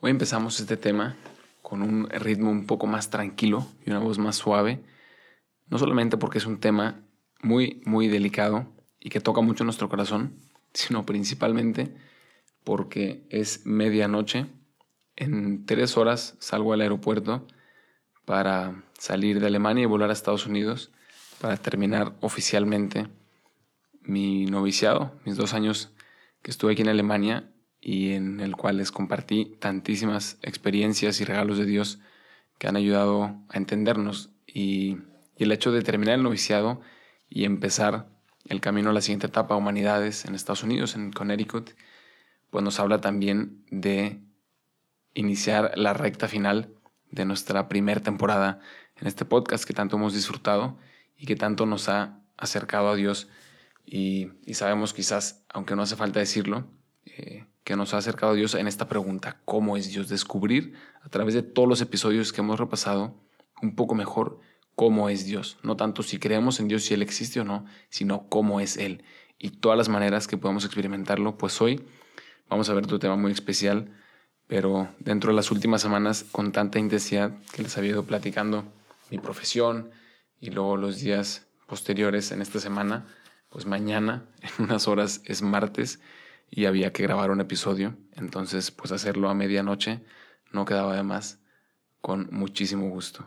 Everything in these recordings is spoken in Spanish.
Hoy empezamos este tema con un ritmo un poco más tranquilo y una voz más suave, no solamente porque es un tema muy, muy delicado y que toca mucho nuestro corazón, sino principalmente porque es medianoche. En tres horas salgo al aeropuerto para salir de Alemania y volar a Estados Unidos para terminar oficialmente mi noviciado, mis dos años que estuve aquí en Alemania y en el cual les compartí tantísimas experiencias y regalos de Dios que han ayudado a entendernos y, el hecho de terminar el noviciado y empezar el camino a la siguiente etapa, humanidades, en Estados Unidos, en Connecticut, pues nos habla también de iniciar la recta final de nuestra primera temporada en este podcast que tanto hemos disfrutado y que tanto nos ha acercado a Dios. Y, sabemos quizás, aunque no hace falta decirlo, eh, que nos ha acercado a Dios en esta pregunta, ¿cómo es Dios? Descubrir a través de todos los episodios que hemos repasado un poco mejor cómo es Dios. No tanto si creemos en Dios, si Él existe o no, sino cómo es Él. Y todas las maneras que podemos experimentarlo. Pues hoy vamos a ver otro tema muy especial, pero dentro de las últimas semanas, con tanta intensidad que les había ido platicando mi profesión y luego los días posteriores en esta semana, pues mañana, en unas horas, es martes y había que grabar un episodio. Entonces, pues hacerlo a medianoche no quedaba de más, con muchísimo gusto.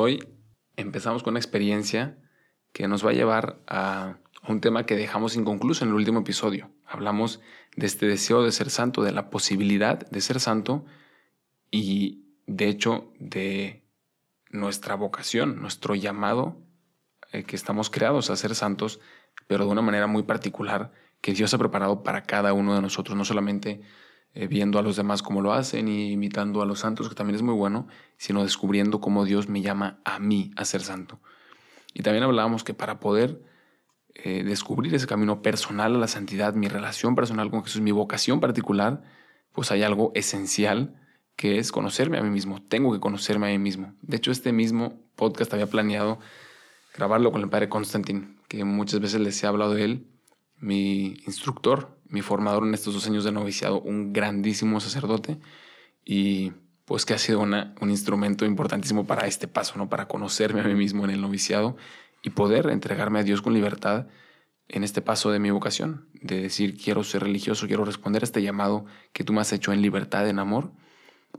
Hoy empezamos con una experiencia que nos va a llevar a un tema que dejamos inconcluso en el último episodio. Hablamos de este deseo de ser santo, de la posibilidad de ser santo y de hecho de nuestra vocación, nuestro llamado, eh, que estamos creados a ser santos, pero de una manera muy particular que Dios ha preparado para cada uno de nosotros, no solamente eh, viendo a los demás cómo lo hacen y imitando a los santos, que también es muy bueno, sino descubriendo cómo Dios me llama a mí a ser santo. Y también hablábamos que para poder eh, descubrir ese camino personal a la santidad, mi relación personal con Jesús, mi vocación particular, pues hay algo esencial que es conocerme a mí mismo. Tengo que conocerme a mí mismo. De hecho, este mismo podcast había planeado grabarlo con el padre Constantin, que muchas veces les he hablado de él, mi instructor mi formador en estos dos años de noviciado, un grandísimo sacerdote y pues que ha sido una, un instrumento importantísimo para este paso, ¿no? Para conocerme a mí mismo en el noviciado y poder entregarme a Dios con libertad en este paso de mi vocación, de decir quiero ser religioso, quiero responder a este llamado que tú me has hecho en libertad, en amor,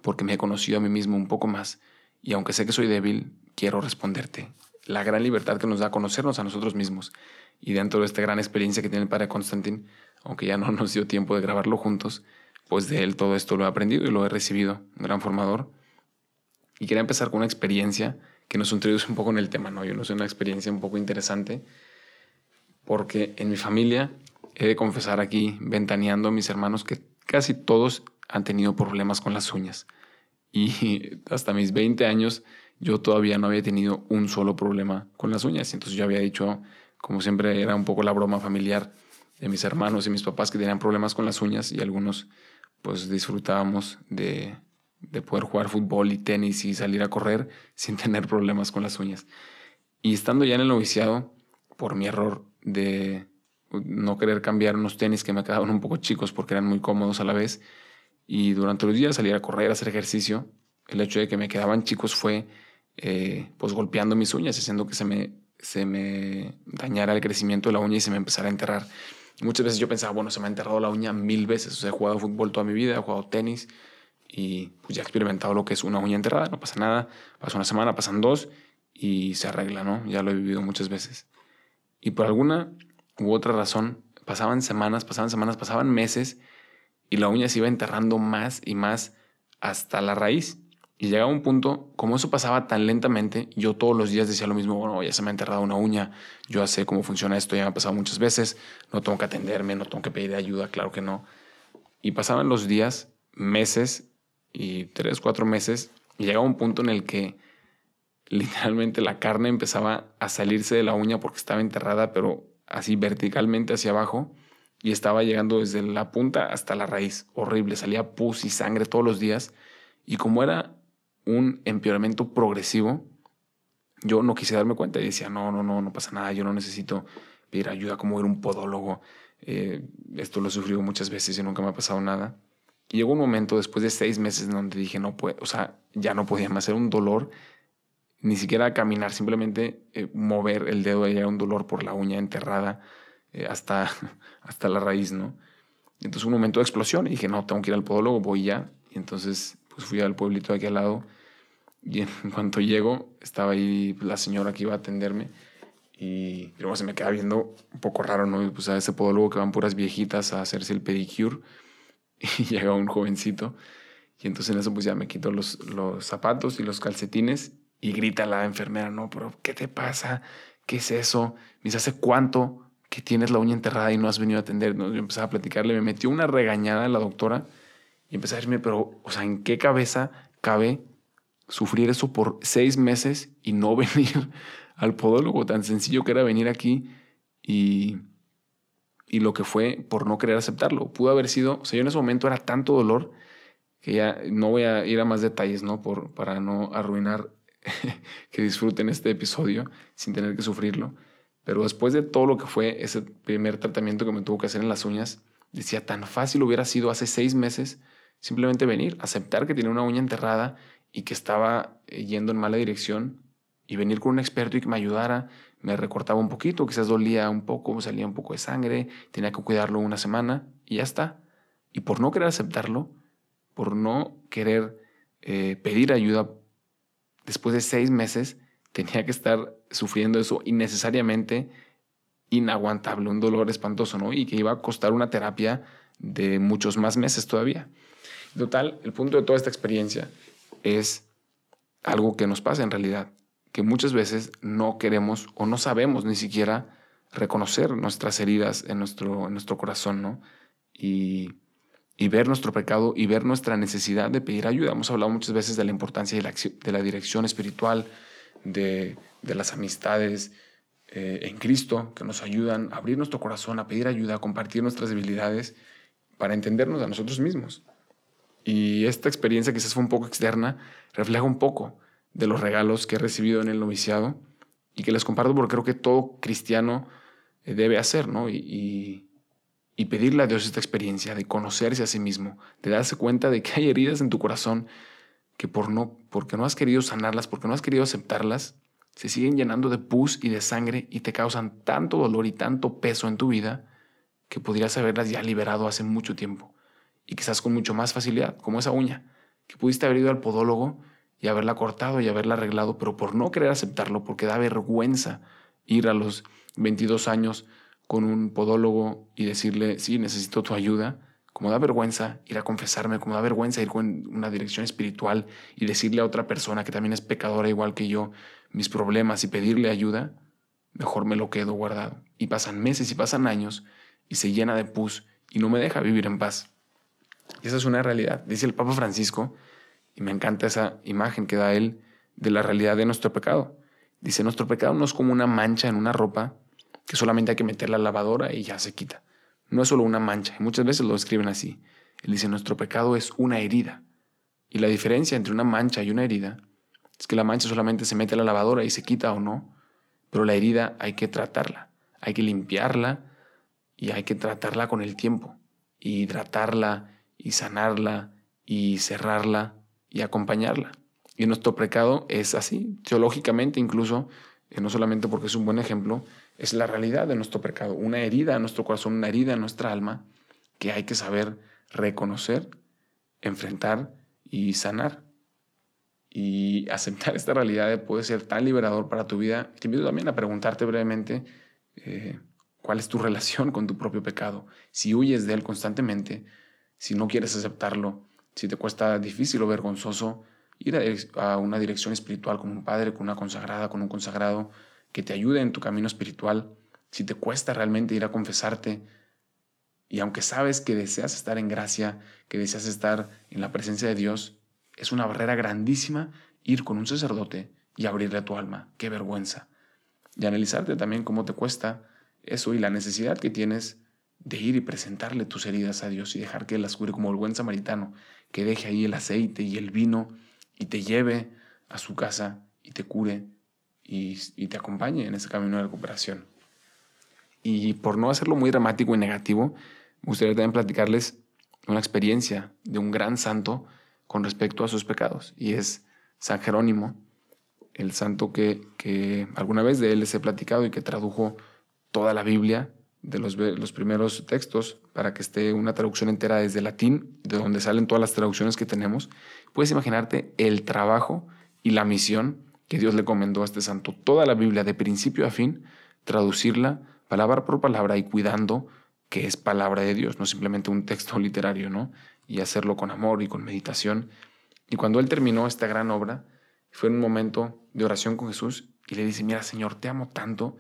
porque me he conocido a mí mismo un poco más y aunque sé que soy débil, quiero responderte. La gran libertad que nos da conocernos a nosotros mismos y dentro de esta gran experiencia que tiene el padre Constantín, aunque ya no nos dio tiempo de grabarlo juntos, pues de él todo esto lo he aprendido y lo he recibido, un gran formador. Y quería empezar con una experiencia que nos introduce un poco en el tema, ¿no? Yo no sé, una experiencia un poco interesante, porque en mi familia he de confesar aquí, ventaneando a mis hermanos, que casi todos han tenido problemas con las uñas. Y hasta mis 20 años yo todavía no había tenido un solo problema con las uñas. Entonces yo había dicho, como siempre era un poco la broma familiar, de mis hermanos y mis papás que tenían problemas con las uñas y algunos pues disfrutábamos de, de poder jugar fútbol y tenis y salir a correr sin tener problemas con las uñas. Y estando ya en el noviciado, por mi error de no querer cambiar unos tenis que me quedaban un poco chicos porque eran muy cómodos a la vez, y durante los días salir a correr, a hacer ejercicio, el hecho de que me quedaban chicos fue eh, pues golpeando mis uñas, haciendo que se me, se me dañara el crecimiento de la uña y se me empezara a enterrar. Muchas veces yo pensaba, bueno, se me ha enterrado la uña mil veces. O sea, he jugado fútbol toda mi vida, he jugado tenis y pues ya he experimentado lo que es una uña enterrada. No pasa nada. Pasa una semana, pasan dos y se arregla, ¿no? Ya lo he vivido muchas veces. Y por alguna u otra razón, pasaban semanas, pasaban semanas, pasaban meses y la uña se iba enterrando más y más hasta la raíz. Y llegaba un punto, como eso pasaba tan lentamente, yo todos los días decía lo mismo, bueno, ya se me ha enterrado una uña, yo ya sé cómo funciona esto, ya me ha pasado muchas veces, no tengo que atenderme, no tengo que pedir ayuda, claro que no. Y pasaban los días, meses y tres, cuatro meses, y llegaba un punto en el que literalmente la carne empezaba a salirse de la uña porque estaba enterrada, pero así verticalmente hacia abajo, y estaba llegando desde la punta hasta la raíz, horrible, salía pus y sangre todos los días, y como era un empeoramiento progresivo, yo no quise darme cuenta y decía, no, no, no, no pasa nada, yo no necesito pedir ayuda como era un podólogo. Eh, esto lo he sufrido muchas veces y nunca me ha pasado nada. Y llegó un momento después de seis meses en donde dije, no puedo, o sea, ya no podía más, era un dolor, ni siquiera caminar, simplemente eh, mover el dedo, era un dolor por la uña enterrada eh, hasta, hasta la raíz, ¿no? Entonces un momento de explosión y dije, no, tengo que ir al podólogo, voy ya. Y entonces pues fui al pueblito de aquí al lado y en cuanto llego, estaba ahí la señora que iba a atenderme y luego se me queda viendo un poco raro, ¿no? Pues a ese podólogo que van puras viejitas a hacerse el pedicure y llega un jovencito y entonces en eso pues ya me quito los, los zapatos y los calcetines y grita la enfermera, no, pero ¿qué te pasa? ¿Qué es eso? Me dice, ¿hace cuánto que tienes la uña enterrada y no has venido a atender? ¿no? Yo empezaba a platicarle, me metió una regañada la doctora y empecé a decirme, pero, o sea, ¿en qué cabeza cabe sufrir eso por seis meses y no venir al podólogo, tan sencillo que era venir aquí y, y lo que fue por no querer aceptarlo. Pudo haber sido, o sea, yo en ese momento era tanto dolor que ya no voy a ir a más detalles, ¿no? Por, para no arruinar que disfruten este episodio sin tener que sufrirlo. Pero después de todo lo que fue ese primer tratamiento que me tuvo que hacer en las uñas, decía, tan fácil hubiera sido hace seis meses simplemente venir, aceptar que tiene una uña enterrada y que estaba eh, yendo en mala dirección y venir con un experto y que me ayudara, me recortaba un poquito, quizás dolía un poco, salía un poco de sangre, tenía que cuidarlo una semana y ya está. Y por no querer aceptarlo, por no querer eh, pedir ayuda, después de seis meses tenía que estar sufriendo eso innecesariamente inaguantable, un dolor espantoso, ¿no? Y que iba a costar una terapia de muchos más meses todavía. Total, el punto de toda esta experiencia es algo que nos pasa en realidad, que muchas veces no queremos o no sabemos ni siquiera reconocer nuestras heridas en nuestro, en nuestro corazón, ¿no? Y, y, ver nuestro pecado y ver nuestra necesidad de pedir ayuda. Hemos hablado muchas veces de la importancia de la, de la dirección espiritual, de, de las amistades eh, en Cristo que nos ayudan a abrir nuestro corazón, a pedir ayuda, a compartir nuestras debilidades para entendernos a nosotros mismos. Y esta experiencia quizás fue un poco externa, refleja un poco de los regalos que he recibido en el noviciado y que les comparto porque creo que todo cristiano eh, debe hacer, ¿no? Y, y, pedirle a Dios esta experiencia de conocerse a sí mismo, de darse cuenta de que hay heridas en tu corazón que por no, porque no has querido sanarlas, porque no has querido aceptarlas, se siguen llenando de pus y de sangre y te causan tanto dolor y tanto peso en tu vida que podrías haberlas ya liberado hace mucho tiempo y quizás con mucho más facilidad, como esa uña, que pudiste haber ido al podólogo y haberla cortado y haberla arreglado, pero por no querer aceptarlo, porque da vergüenza ir a los 22 años con un podólogo y decirle, sí, necesito tu ayuda, como da vergüenza ir a confesarme, como da vergüenza ir con una dirección espiritual y decirle a otra persona que también es pecadora igual que yo mis problemas y pedirle ayuda, mejor me lo quedo guardado. Y pasan meses y pasan años y se llena de pus y no me deja vivir en paz. Y esa es una realidad. Dice el Papa Francisco, y me encanta esa imagen que da él de la realidad de nuestro pecado. Dice, nuestro pecado no es como una mancha en una ropa que solamente hay que meter la lavadora y ya se quita. No es solo una mancha, muchas veces lo escriben así. Él dice, nuestro pecado es una herida. Y la diferencia entre una mancha y una herida es que la mancha solamente se mete a la lavadora y se quita o no, pero la herida hay que tratarla, hay que limpiarla y hay que tratarla con el tiempo, y hidratarla y sanarla y cerrarla y acompañarla. Y nuestro pecado es así, teológicamente incluso, eh, no solamente porque es un buen ejemplo, es la realidad de nuestro pecado, una herida en nuestro corazón, una herida en nuestra alma que hay que saber reconocer, enfrentar y sanar. Y aceptar esta realidad puede ser tan liberador para tu vida. Te invito también a preguntarte brevemente eh, cuál es tu relación con tu propio pecado. Si huyes de él constantemente, si no quieres aceptarlo, si te cuesta difícil o vergonzoso ir a, una dirección espiritual con un padre, con una consagrada, con un consagrado que te ayude en tu camino espiritual. Si te cuesta realmente ir a confesarte, y aunque sabes que deseas estar en gracia, que deseas estar en la presencia de Dios, es una barrera grandísima ir con un sacerdote y abrirle tu alma. Qué vergüenza. Y analizarte también cómo te cuesta eso y la necesidad que tienes de ir y presentarle tus heridas a Dios y dejar que Él las cure como el buen samaritano, que deje ahí el aceite y el vino y te lleve a su casa y te cure y, te acompañe en ese camino de recuperación. Y por no hacerlo muy dramático y negativo, me gustaría también platicarles una experiencia de un gran santo con respecto a sus pecados, y es San Jerónimo, el santo que, que alguna vez de él les he platicado y que tradujo toda la Biblia de los, primeros textos para que esté una traducción entera desde latín, de donde salen todas las traducciones que tenemos, puedes imaginarte el trabajo y la misión que Dios le comendó a este santo. Toda la Biblia, de principio a fin, traducirla palabra por palabra y cuidando que es palabra de Dios, no simplemente un texto literario, ¿no? Y hacerlo con amor y con meditación. Y cuando él terminó esta gran obra, fue en un momento de oración con Jesús y le dice, mira Señor, te amo tanto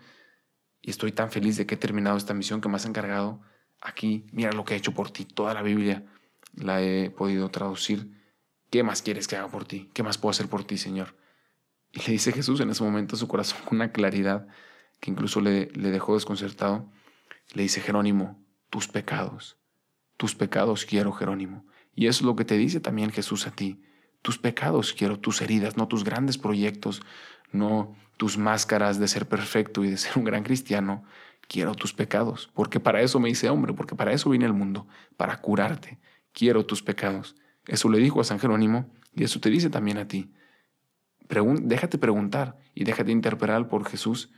y estoy tan feliz de que he terminado esta misión que me has encargado aquí. Mira lo que he hecho por ti. Toda la Biblia la he podido traducir. ¿Qué más quieres que haga por ti? ¿Qué más puedo hacer por ti, Señor? Y le dice Jesús en ese momento su corazón una claridad que incluso le, le dejó desconcertado. Le dice Jerónimo, tus pecados, tus pecados quiero, Jerónimo. Y eso es lo que te dice también Jesús a ti. Tus pecados quiero, tus heridas, no tus grandes proyectos, no tus máscaras de ser perfecto y de ser un gran cristiano, quiero tus pecados, porque para eso me hice hombre, porque para eso vine al mundo, para curarte, quiero tus pecados. Eso le dijo a San Jerónimo y eso te dice también a ti. déjate preguntar y déjate interpelar por Jesús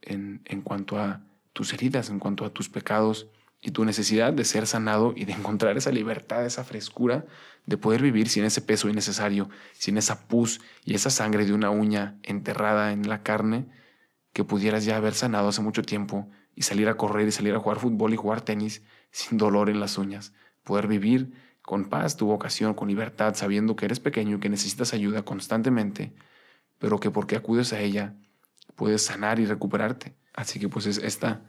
en, en cuanto a tus heridas, en cuanto a tus pecados y tu necesidad de ser sanado y de encontrar esa libertad, esa frescura de poder vivir sin ese peso innecesario, sin esa pus y esa sangre de una uña enterrada en la carne que pudieras ya haber sanado hace mucho tiempo y salir a correr y salir a jugar fútbol y jugar tenis sin dolor en las uñas, poder vivir con paz tu vocación, con libertad, sabiendo que eres pequeño y que necesitas ayuda constantemente, pero que porque acudes a ella puedes sanar y recuperarte. Así que pues es esta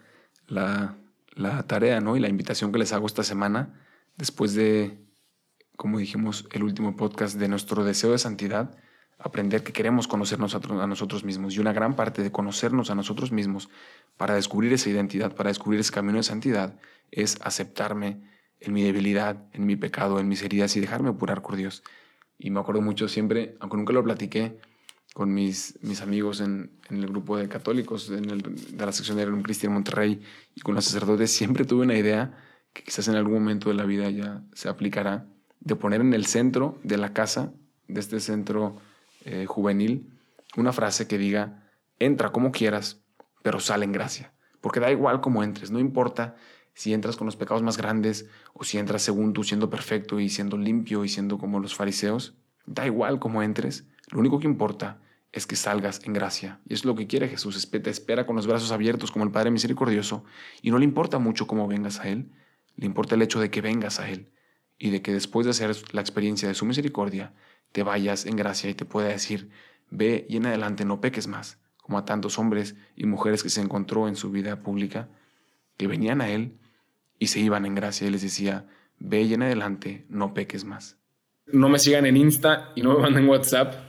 la la tarea ¿no? y la invitación que les hago esta semana, después de, como dijimos, el último podcast de nuestro deseo de santidad, aprender que queremos conocernos a, nosotros mismos. Y una gran parte de conocernos a nosotros mismos para descubrir esa identidad, para descubrir ese camino de santidad, es aceptarme en mi debilidad, en mi pecado, en mis heridas y dejarme apurar por Dios. Y me acuerdo mucho siempre, aunque nunca lo platiqué, con mis, mis amigos en, en, el grupo de católicos en el, de la sección de un Cristian Monterrey y con los sacerdotes, siempre tuve una idea que quizás en algún momento de la vida ya se aplicará, de poner en el centro de la casa, de este centro eh, juvenil, una frase que diga, entra como quieras, pero sale en gracia. Porque da igual cómo entres, no importa si entras con los pecados más grandes o si entras según tú siendo perfecto y siendo limpio y siendo como los fariseos, da igual cómo entres, lo único que importa es que salgas en gracia. Y es lo que quiere Jesús. Te espera con los brazos abiertos como el Padre misericordioso. Y no le importa mucho cómo vengas a Él. Le importa el hecho de que vengas a Él. Y de que después de hacer la experiencia de su misericordia, te vayas en gracia y te pueda decir, ve y en adelante no peques más. Como a tantos hombres y mujeres que se encontró en su vida pública, que venían a Él y se iban en gracia y les decía, ve y en adelante no peques más. No me sigan en Insta y no me manden WhatsApp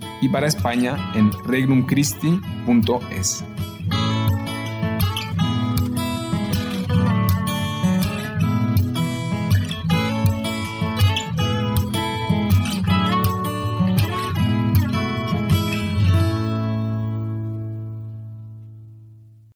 y para España en regnumchristi.es.